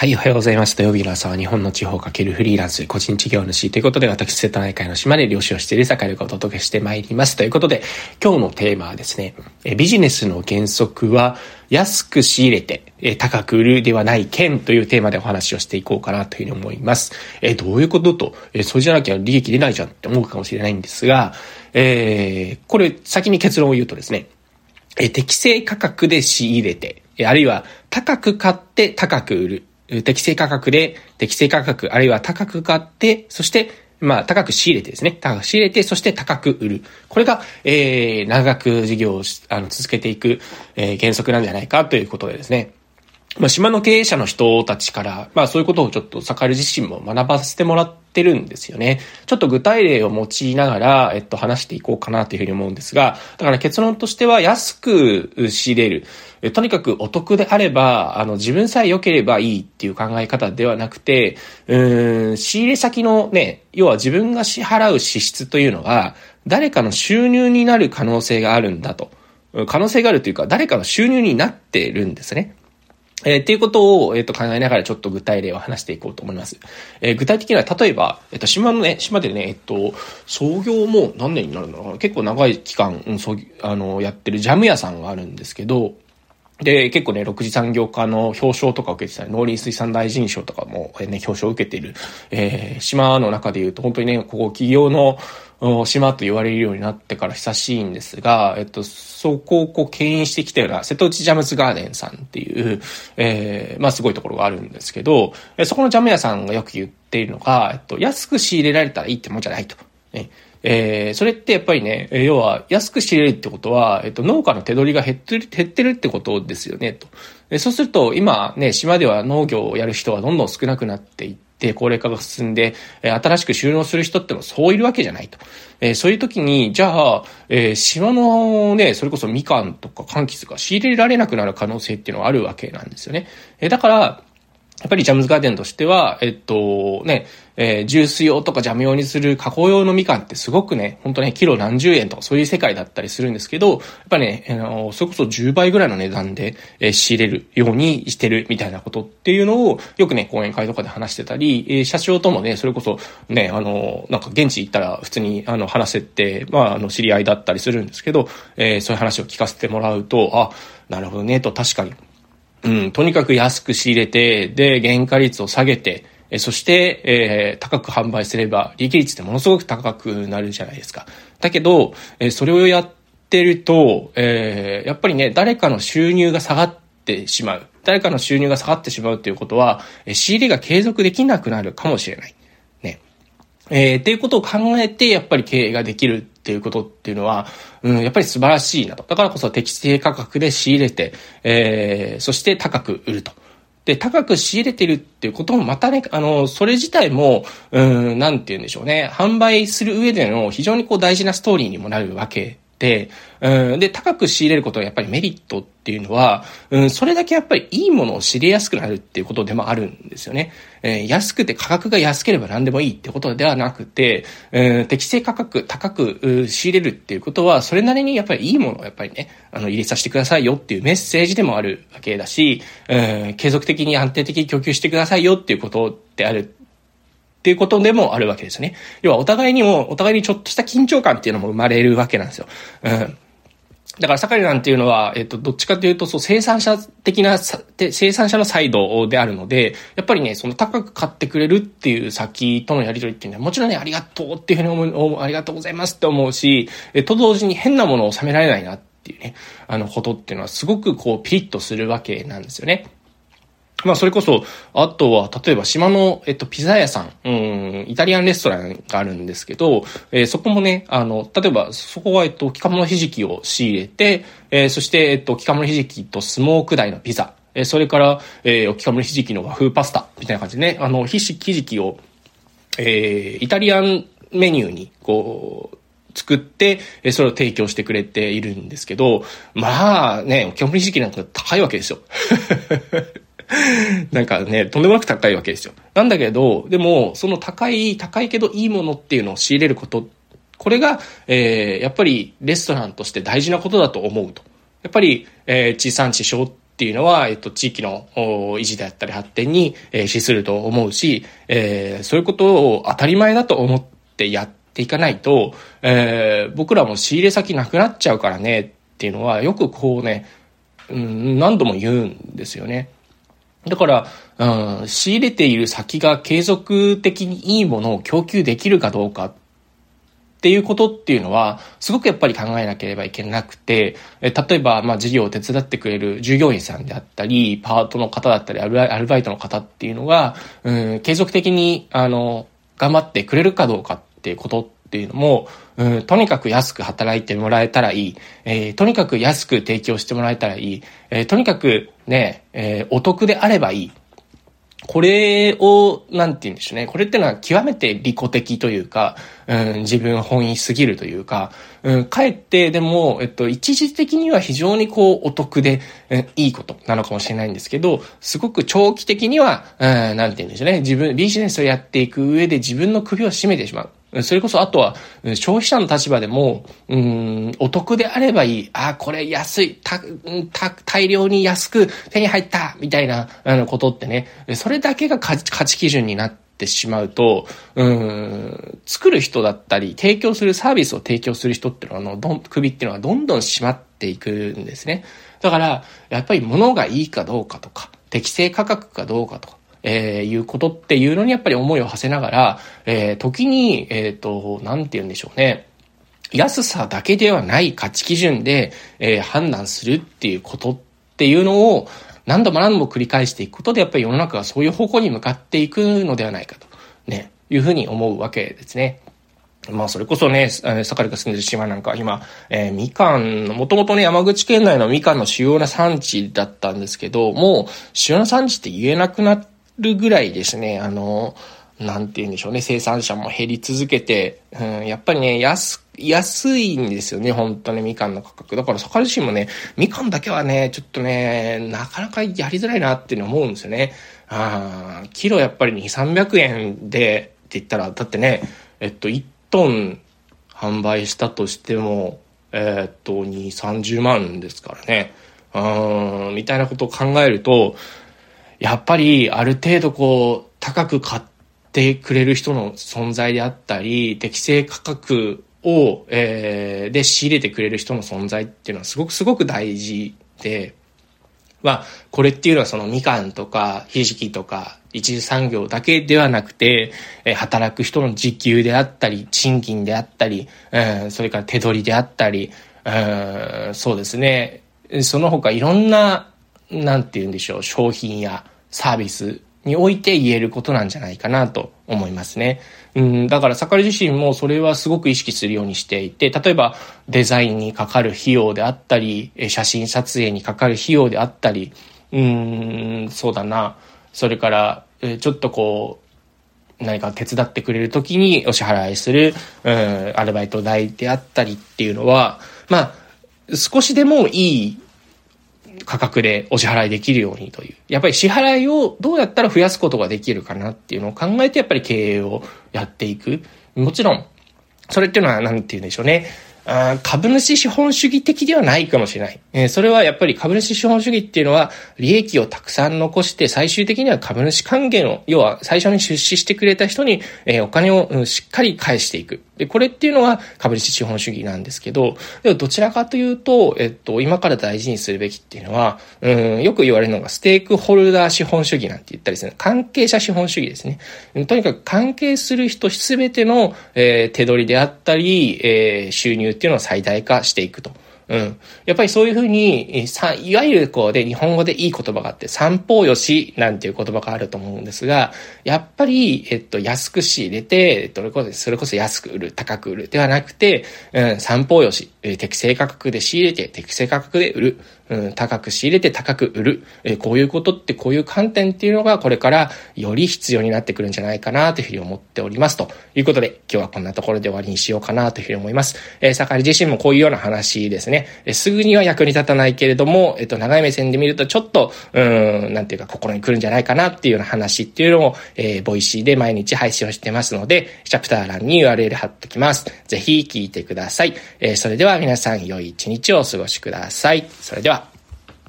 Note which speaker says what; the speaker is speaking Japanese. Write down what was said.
Speaker 1: はい、おはようございます。土曜日の朝は日本の地方かけるフリーランス、個人事業主ということで、私、瀬戸内海の島で漁師をしている坂井がお届けしてまいります。ということで、今日のテーマはですね、ビジネスの原則は、安く仕入れて、高く売るではない件というテーマでお話をしていこうかなというふうに思います。え、どういうことと、え、それじゃなきゃ利益出ないじゃんって思うかもしれないんですが、えー、これ先に結論を言うとですね、え、適正価格で仕入れて、あるいは高く買って高く売る。適正価格で、適正価格、あるいは高く買って、そして、まあ、高く仕入れてですね。高く仕入れて、そして高く売る。これが、えー、長く事業をあの続けていく、えー、原則なんじゃないかということでですね。まあ、島の経営者の人たちから、まあ、そういうことをちょっと、坂井自身も学ばせてもらってるんですよね。ちょっと具体例を用いながら、えっと、話していこうかなというふうに思うんですが、だから結論としては、安く仕入れる。とにかくお得であれば、あの、自分さえ良ければいいっていう考え方ではなくて、うん、仕入れ先のね、要は自分が支払う支出というのが、誰かの収入になる可能性があるんだと。可能性があるというか、誰かの収入になってるんですね。えー、っていうことを、えっ、ー、と、考えながらちょっと具体例を話していこうと思います。えー、具体的には、例えば、えっ、と、島のね、島でね、えっと、創業も何年になるのかな結構長い期間、うん、そう、あの、やってるジャム屋さんがあるんですけど、で、結構ね、6次産業化の表彰とか受けてたり、農林水産大臣賞とかも、ね、表彰を受けている、えー、島の中で言うと、本当にね、ここ企業の島と言われるようになってから久しいんですが、えっと、そこをこう牽引してきたような、瀬戸内ジャムズガーデンさんっていう、えー、まあすごいところがあるんですけど、そこのジャム屋さんがよく言っているのが、えっと、安く仕入れられたらいいってもんじゃないと。ねえー、それってやっぱりね、要は安く仕入れるってことは、えっと、農家の手取りが減ってる、減ってるってことですよね、と。そうすると、今ね、島では農業をやる人はどんどん少なくなっていって、高齢化が進んで、新しく収納する人ってのはそういるわけじゃないと。えー、そういう時に、じゃあ、えー、島のね、それこそみかんとか柑橘が仕入れられなくなる可能性っていうのはあるわけなんですよね。えー、だから、やっぱりジャムズガーデンとしては、えっと、ね、えー、ジュース用とかジャム用にする加工用のみかんってすごくね、ほんとね、キロ何十円とかそういう世界だったりするんですけど、やっぱね、あの、それこそ10倍ぐらいの値段で、えー、仕入れるようにしてるみたいなことっていうのを、よくね、講演会とかで話してたり、えー、社長ともね、それこそね、あの、なんか現地行ったら普通にあの話せて、まあ、あの、知り合いだったりするんですけど、えー、そういう話を聞かせてもらうと、あ、なるほどね、と確かにうん、とにかく安く仕入れて、で、原価率を下げて、えそして、えー、高く販売すれば、利益率ってものすごく高くなるじゃないですか。だけど、え、それをやってると、えー、やっぱりね、誰かの収入が下がってしまう。誰かの収入が下がってしまうっていうことは、え仕入れが継続できなくなるかもしれない。ね。えー、っていうことを考えて、やっぱり経営ができるっていうことっていうのは、うん、やっぱり素晴らしいなと。だからこそ適正価格で仕入れて、えー、そして高く売ると。で、高く仕入れてるっていうこともまたね、あの、それ自体も、うん、なんて言うんでしょうね。販売する上での非常にこう大事なストーリーにもなるわけ、うん、で、高く仕入れることはやっぱりメリットっていうのは、うん、それだけやっぱりいいものを知りやすくなるっていうことでもあるんですよね。えー、安くて価格が安ければ何でもいいってことではなくて、うん、適正価格高く仕入れるっていうことは、それなりにやっぱりいいものをやっぱりね、あの、入れさせてくださいよっていうメッセージでもあるわけだし、うん、継続的に安定的に供給してくださいよっていうことであるっていうことでもあるわけですね。要はお互いにも、お互いにちょっとした緊張感っていうのも生まれるわけなんですよ。うん。だから、盛りなんていうのは、えっと、どっちかというと、そう、生産者的な、生産者のサイドであるので、やっぱりね、その高く買ってくれるっていう先とのやり取りっていうのは、もちろんね、ありがとうっていうふうに思う、ありがとうございますって思うし、えっと同時に変なものを収められないなっていうね、あの、ことっていうのは、すごくこう、ピリッとするわけなんですよね。まあ、それこそ、あとは、例えば島の、えっと、ピザ屋さん、うん、イタリアンレストランがあるんですけど、えー、そこもね、あの、例えば、そこは、えっと、置物ひじきを仕入れて、えー、そして、えっと、置物ひじきとスモーク台のピザ、えー、それから、えー、置物ひじきの和風パスタ、みたいな感じでね、あの、ひじきを、えー、イタリアンメニューに、こう、作って、それを提供してくれているんですけど、まあね、置物ひじきなんか高いわけですよ。なんかね、とんでもなく高いわけですよ。なんだけど、でも、その高い、高いけどいいものっていうのを仕入れること、これが、えー、やっぱりレストランとして大事なことだと思うと。やっぱり、えー、地産地消っていうのは、えっと、地域の維持であったり発展に、えー、資すると思うし、えー、そういうことを当たり前だと思ってやっていかないと、えー、僕らも仕入れ先なくなっちゃうからねっていうのは、よくこうね、うん、何度も言うんですよね。だから、うん、仕入れている先が継続的にいいものを供給できるかどうかっていうことっていうのは、すごくやっぱり考えなければいけなくて、え例えば、まあ、事業を手伝ってくれる従業員さんであったり、パートの方だったり、アルバイトの方っていうのが、うん、継続的に、あの、頑張ってくれるかどうかっていうことっていうのも、うん、とにかく安く働いてもらえたらいい。えー、とにかく安く提供してもらえたらいい。えー、とにかくね、えー、お得であればいい。これを、なんて言うんでしょうね。これってのは極めて利己的というか、うん、自分本位すぎるというか、うん、かえってでも、えっと、一時的には非常にこう、お得で、うん、いいことなのかもしれないんですけど、すごく長期的には、うん、なんて言うんでしょうね。自分、ビジネスをやっていく上で自分の首を絞めてしまう。それこそあとは、消費者の立場でも、うん、お得であればいい。あ、これ安い、た、た、大量に安く手に入ったみたいな、あの、ことってね、それだけが価値基準になってしまうと、うん、作る人だったり、提供するサービスを提供する人っていうのは、あの、どん、首っていうのはどんどん締まっていくんですね。だから、やっぱり物がいいかどうかとか、適正価格かどうかとか、えー、いうことっていうのにやっぱり思いを馳せながら、えー、時に、えっ、ー、と、なんて言うんでしょうね。安さだけではない価値基準で、えー、判断するっていうことっていうのを何度も何度も繰り返していくことでやっぱり世の中がそういう方向に向かっていくのではないかと、ね、いうふうに思うわけですね。まあ、それこそね、酒井が住んでる島なんか今、えー、みかん、もともとね、山口県内のみかんの主要な産地だったんですけど、もう、主要な産地って言えなくなっるぐらいですね、あの、なんて言うんでしょうね、生産者も減り続けて、うん、やっぱりね、安、安いんですよね、本当ね、みかんの価格。だから、坂自身もね、みかんだけはね、ちょっとね、なかなかやりづらいなっていうの思うんですよね。あキロやっぱり2、300円でって言ったら、だってね、えっと、1トン販売したとしても、えー、っと、2、30万ですからね。うん、みたいなことを考えると、やっぱりある程度こう、高く買ってくれる人の存在であったり、適正価格を、えー、で仕入れてくれる人の存在っていうのはすごくすごく大事で、まあ、これっていうのはそのみかんとかひじきとか一次産業だけではなくて、えー、働く人の時給であったり、賃金であったり、えー、それから手取りであったり、えー、そうですね。その他いろんななんて言うんでしょう、商品やサービスにおいて言えることなんじゃないかなと思いますね。うん、だから盛り自身もそれはすごく意識するようにしていて、例えばデザインにかかる費用であったり、写真撮影にかかる費用であったり、うん、そうだな。それから、ちょっとこう、何か手伝ってくれる時にお支払いする、うん、アルバイト代であったりっていうのは、まあ、少しでもいい価格でお支払いできるようにという。やっぱり支払いをどうやったら増やすことができるかなっていうのを考えてやっぱり経営をやっていく。もちろん、それっていうのは何て言うんでしょうね。あ株主資本主義的ではないかもしれない。えー、それはやっぱり株主資本主義っていうのは、利益をたくさん残して、最終的には株主還元を、要は最初に出資してくれた人に、えー、お金を、しっかり返していく。で、これっていうのは株主資本主義なんですけど、でもどちらかというと、えっと、今から大事にするべきっていうのは、うん、よく言われるのがステークホルダー資本主義なんて言ったりする。関係者資本主義ですね。とにかく関係する人すべての、えー、手取りであったり、えー、収入っていうのを最大化していくと。うん。やっぱりそういうふうに、さ、いわゆるこうで、日本語でいい言葉があって、三方よしなんていう言葉があると思うんですが、やっぱり、えっと、安く仕入れて、どれこそ、それこそ安く売る、高く売るではなくて、うん、三方よし、え適正価格で仕入れて、適正価格で売る。うん、高く仕入れて高く売る、えー、こういうことってこういう観点っていうのがこれからより必要になってくるんじゃないかなというふうに思っております。ということで、今日はこんなところで終わりにしようかなというふうに思います。えー、盛り自身もこういうような話ですね。えー、すぐには役に立たないけれども、えっ、と、長い目線で見るとちょっと、うん、なんていうか心に来るんじゃないかなっていうような話っていうのを、えー、 Voicy で毎日配信をしてますので、チャプター欄に URL 貼っときます。ぜひ聞いてください。え、それではは皆さん良い一日をお過ごしください。それでは。